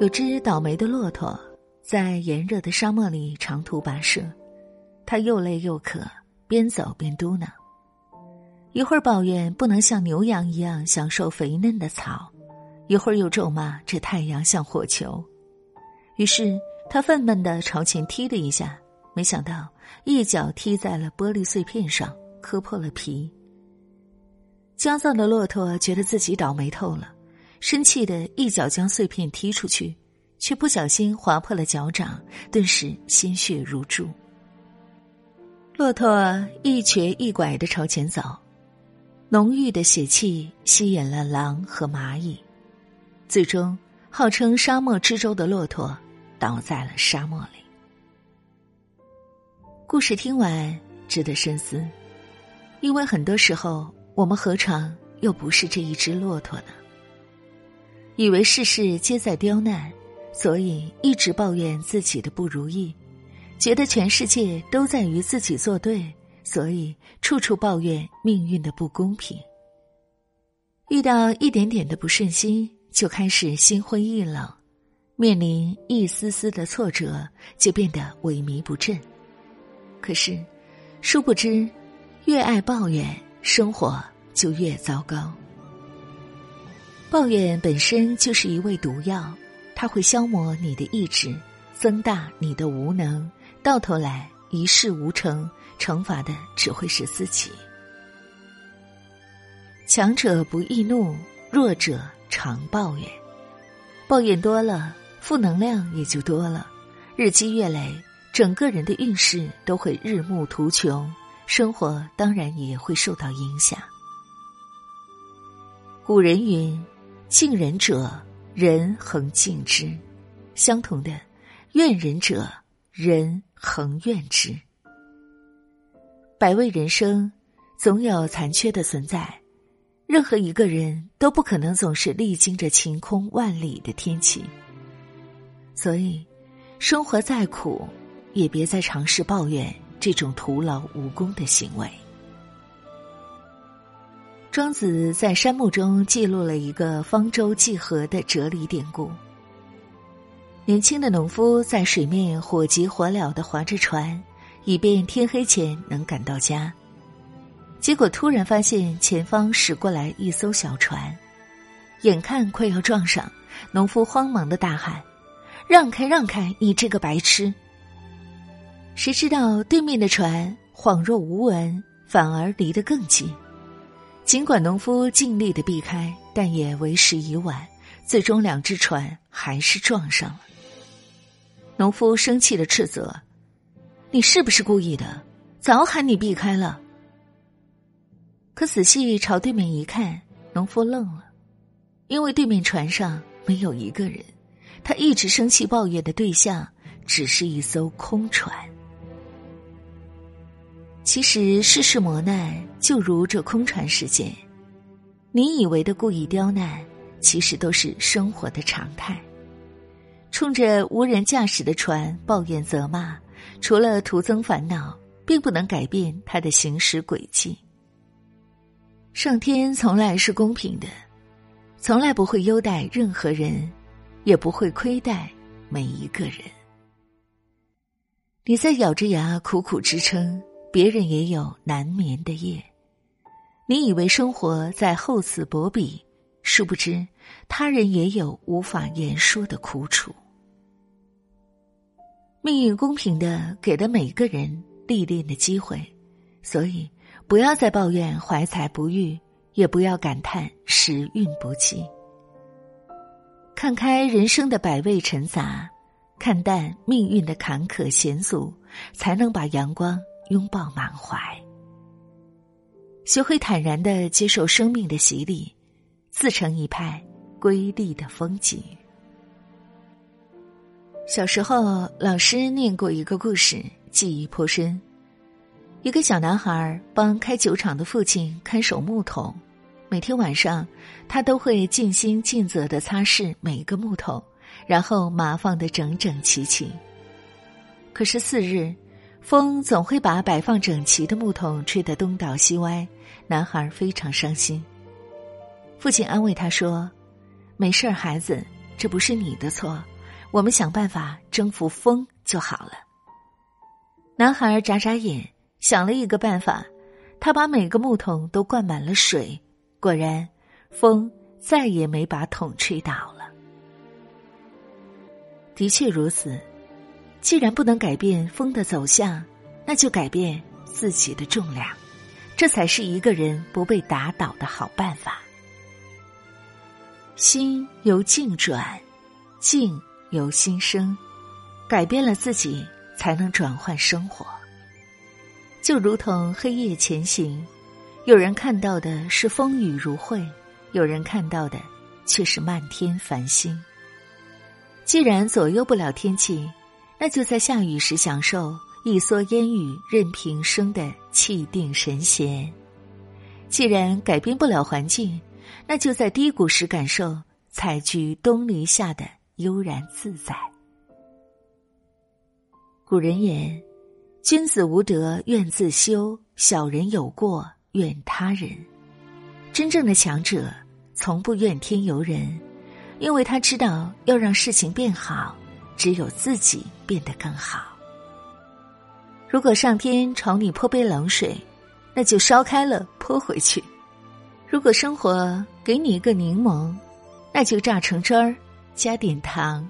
有只倒霉的骆驼，在炎热的沙漠里长途跋涉，它又累又渴，边走边嘟囔。一会儿抱怨不能像牛羊一样享受肥嫩的草，一会儿又咒骂这太阳像火球。于是他愤懑的朝前踢了一下，没想到一脚踢在了玻璃碎片上，磕破了皮。焦躁的骆驼觉得自己倒霉透了。生气的一脚将碎片踢出去，却不小心划破了脚掌，顿时鲜血如注。骆驼一瘸一拐的朝前走，浓郁的血气吸引了狼和蚂蚁，最终号称沙漠之舟的骆驼倒在了沙漠里。故事听完值得深思，因为很多时候我们何尝又不是这一只骆驼呢？以为事事皆在刁难，所以一直抱怨自己的不如意；觉得全世界都在与自己作对，所以处处抱怨命运的不公平。遇到一点点的不顺心，就开始心灰意冷；面临一丝丝的挫折，就变得萎靡不振。可是，殊不知，越爱抱怨，生活就越糟糕。抱怨本身就是一味毒药，它会消磨你的意志，增大你的无能，到头来一事无成，惩罚的只会是自己。强者不易怒，弱者常抱怨，抱怨多了，负能量也就多了，日积月累，整个人的运势都会日暮途穷，生活当然也会受到影响。古人云。敬人者，人恒敬之；相同的，怨人者，人恒怨之。百味人生，总有残缺的存在。任何一个人都不可能总是历经着晴空万里的天气。所以，生活再苦，也别再尝试抱怨这种徒劳无功的行为。庄子在《山木》中记录了一个方舟济河的哲理典故。年轻的农夫在水面火急火燎的划着船，以便天黑前能赶到家。结果突然发现前方驶过来一艘小船，眼看快要撞上，农夫慌忙的大喊：“让开，让开！你这个白痴！”谁知道对面的船恍若无闻，反而离得更近。尽管农夫尽力的避开，但也为时已晚。最终，两只船还是撞上了。农夫生气的斥责：“你是不是故意的？早喊你避开了。”可仔细朝对面一看，农夫愣了，因为对面船上没有一个人。他一直生气抱怨的对象，只是一艘空船。其实世事磨难就如这空船事件，你以为的故意刁难，其实都是生活的常态。冲着无人驾驶的船抱怨责骂，除了徒增烦恼，并不能改变它的行驶轨迹。上天从来是公平的，从来不会优待任何人，也不会亏待每一个人。你在咬着牙苦苦支撑。别人也有难眠的夜，你以为生活在厚此薄彼，殊不知他人也有无法言说的苦楚。命运公平的给了每个人历练的机会，所以不要再抱怨怀才不遇，也不要感叹时运不济。看开人生的百味陈杂，看淡命运的坎坷险阻，才能把阳光。拥抱满怀，学会坦然的接受生命的洗礼，自成一派瑰丽的风景。小时候，老师念过一个故事，记忆颇深。一个小男孩帮开酒厂的父亲看守木桶，每天晚上，他都会尽心尽责的擦拭每一个木桶，然后码放的整整齐齐。可是四日。风总会把摆放整齐的木桶吹得东倒西歪，男孩非常伤心。父亲安慰他说：“没事儿，孩子，这不是你的错，我们想办法征服风就好了。”男孩眨眨眼，想了一个办法，他把每个木桶都灌满了水，果然，风再也没把桶吹倒了。的确如此。既然不能改变风的走向，那就改变自己的重量，这才是一个人不被打倒的好办法。心由境转，境由心生，改变了自己，才能转换生活。就如同黑夜前行，有人看到的是风雨如晦，有人看到的却是漫天繁星。既然左右不了天气。那就在下雨时享受一蓑烟雨任平生的气定神闲；既然改变不了环境，那就在低谷时感受采菊东篱下的悠然自在。古人言：“君子无德愿自修，小人有过怨他人。”真正的强者从不怨天尤人，因为他知道要让事情变好。只有自己变得更好。如果上天朝你泼杯冷水，那就烧开了泼回去；如果生活给你一个柠檬，那就榨成汁儿，加点糖。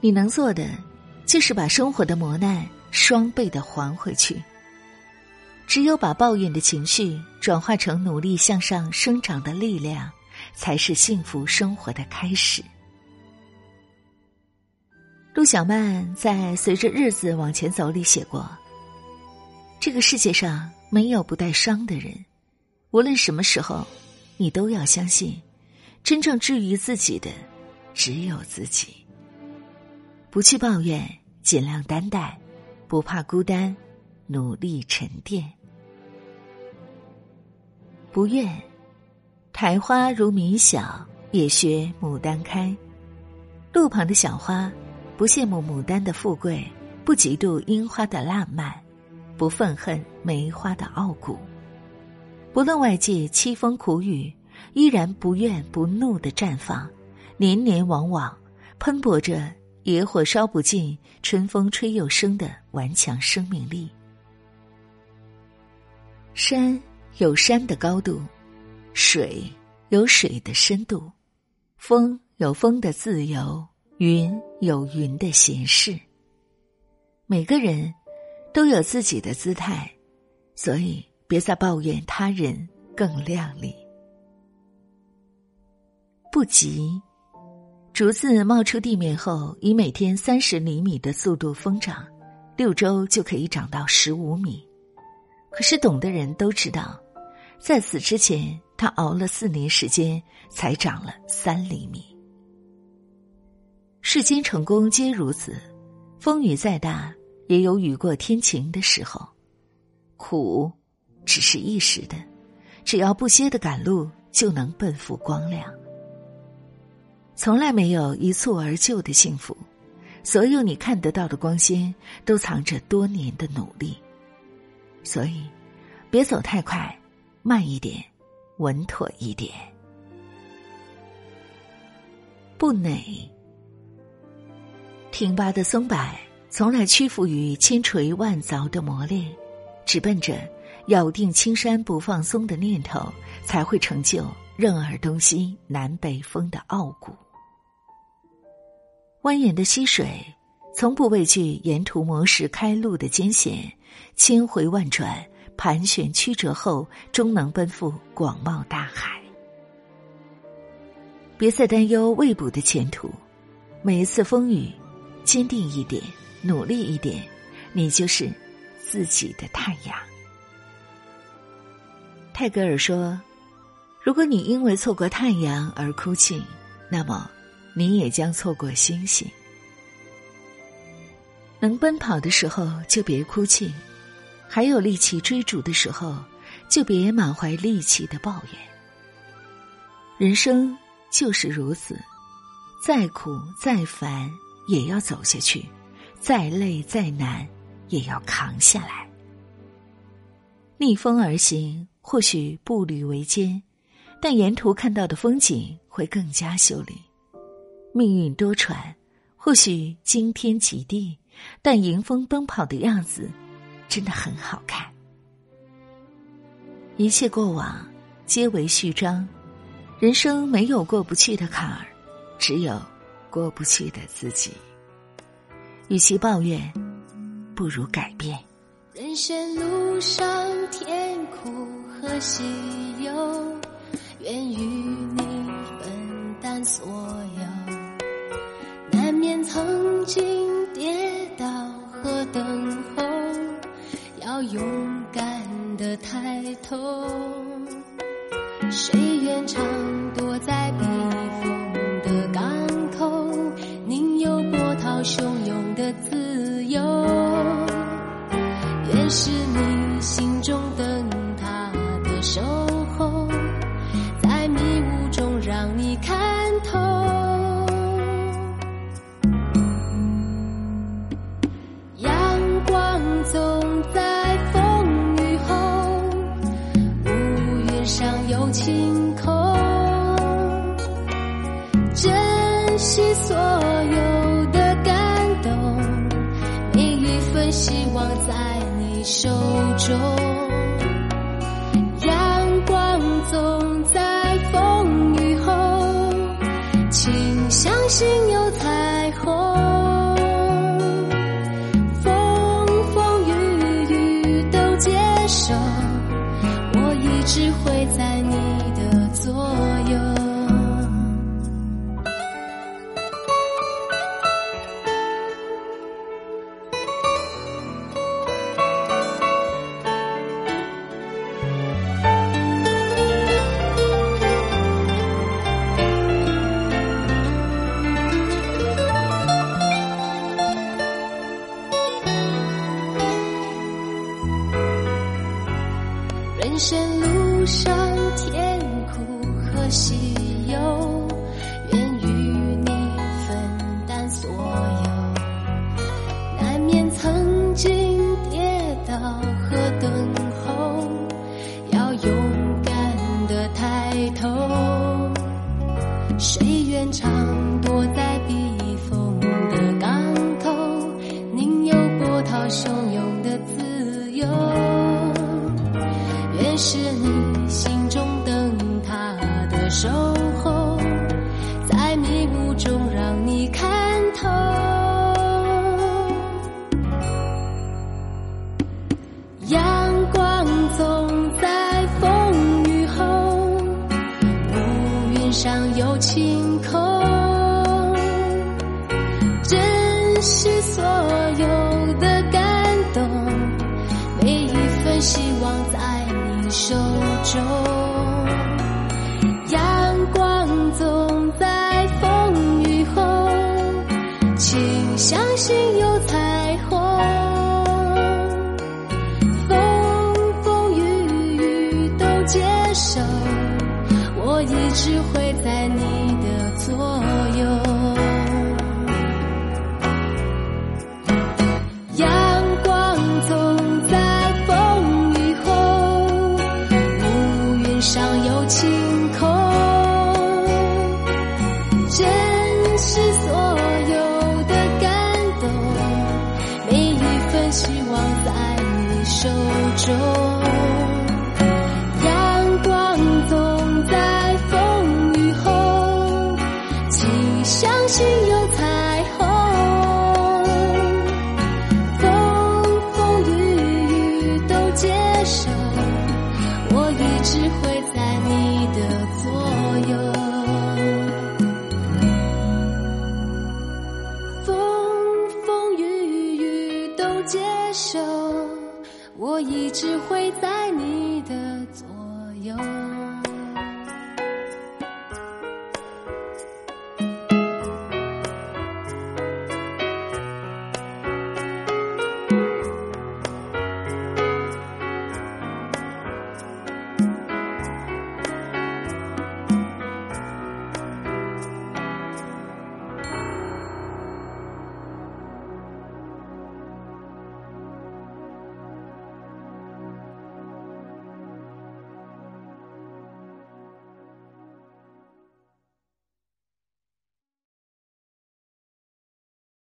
你能做的，就是把生活的磨难双倍的还回去。只有把抱怨的情绪转化成努力向上生长的力量，才是幸福生活的开始。陆小曼在《随着日子往前走》里写过：“这个世界上没有不带伤的人，无论什么时候，你都要相信，真正治愈自己的只有自己。不去抱怨，尽量担待，不怕孤单，努力沉淀。不怨，苔花如米小，也学牡丹开。路旁的小花。”不羡慕牡丹的富贵，不嫉妒樱花的烂漫，不愤恨梅花的傲骨。不论外界凄风苦雨，依然不怨不怒的绽放，年年往往喷薄着野火烧不尽、春风吹又生的顽强生命力。山有山的高度，水有水的深度，风有风的自由。云有云的闲适，每个人都有自己的姿态，所以别再抱怨他人更靓丽。不急，竹子冒出地面后，以每天三十厘米的速度疯长，六周就可以长到十五米。可是懂的人都知道，在此之前，他熬了四年时间才长了三厘米。世间成功皆如此，风雨再大，也有雨过天晴的时候。苦，只是一时的，只要不歇的赶路，就能奔赴光亮。从来没有一蹴而就的幸福，所有你看得到的光鲜，都藏着多年的努力。所以，别走太快，慢一点，稳妥一点，不馁。挺拔的松柏从来屈服于千锤万凿的磨练，只奔着咬定青山不放松的念头，才会成就任尔东西南北风的傲骨。蜿蜒的溪水从不畏惧沿途磨石开路的艰险，千回万转、盘旋曲折后，终能奔赴广袤大海。别再担忧未卜的前途，每一次风雨。坚定一点，努力一点，你就是自己的太阳。泰戈尔说：“如果你因为错过太阳而哭泣，那么你也将错过星星。能奔跑的时候就别哭泣，还有力气追逐的时候，就别满怀戾气的抱怨。人生就是如此，再苦再烦。”也要走下去，再累再难也要扛下来。逆风而行，或许步履维艰，但沿途看到的风景会更加秀丽。命运多舛，或许惊天极地，但迎风奔跑的样子真的很好看。一切过往皆为序章，人生没有过不去的坎儿，只有过不去的自己。与其抱怨，不如改变。人生路上，甜苦和喜忧，愿与你分担所有。难免曾经跌倒和等候，要勇敢的抬头。谁愿常汹涌的自由？愿是你心中灯塔的守候，在迷雾中让你看透。阳光总在风雨后，乌云上有晴空。珍惜所在你手中。阳光总在风雨后，请相信有西游，守候，在迷雾中让你看透。阳光总在风雨后，乌云上有晴空。珍惜所有的感动，每一份希望在你手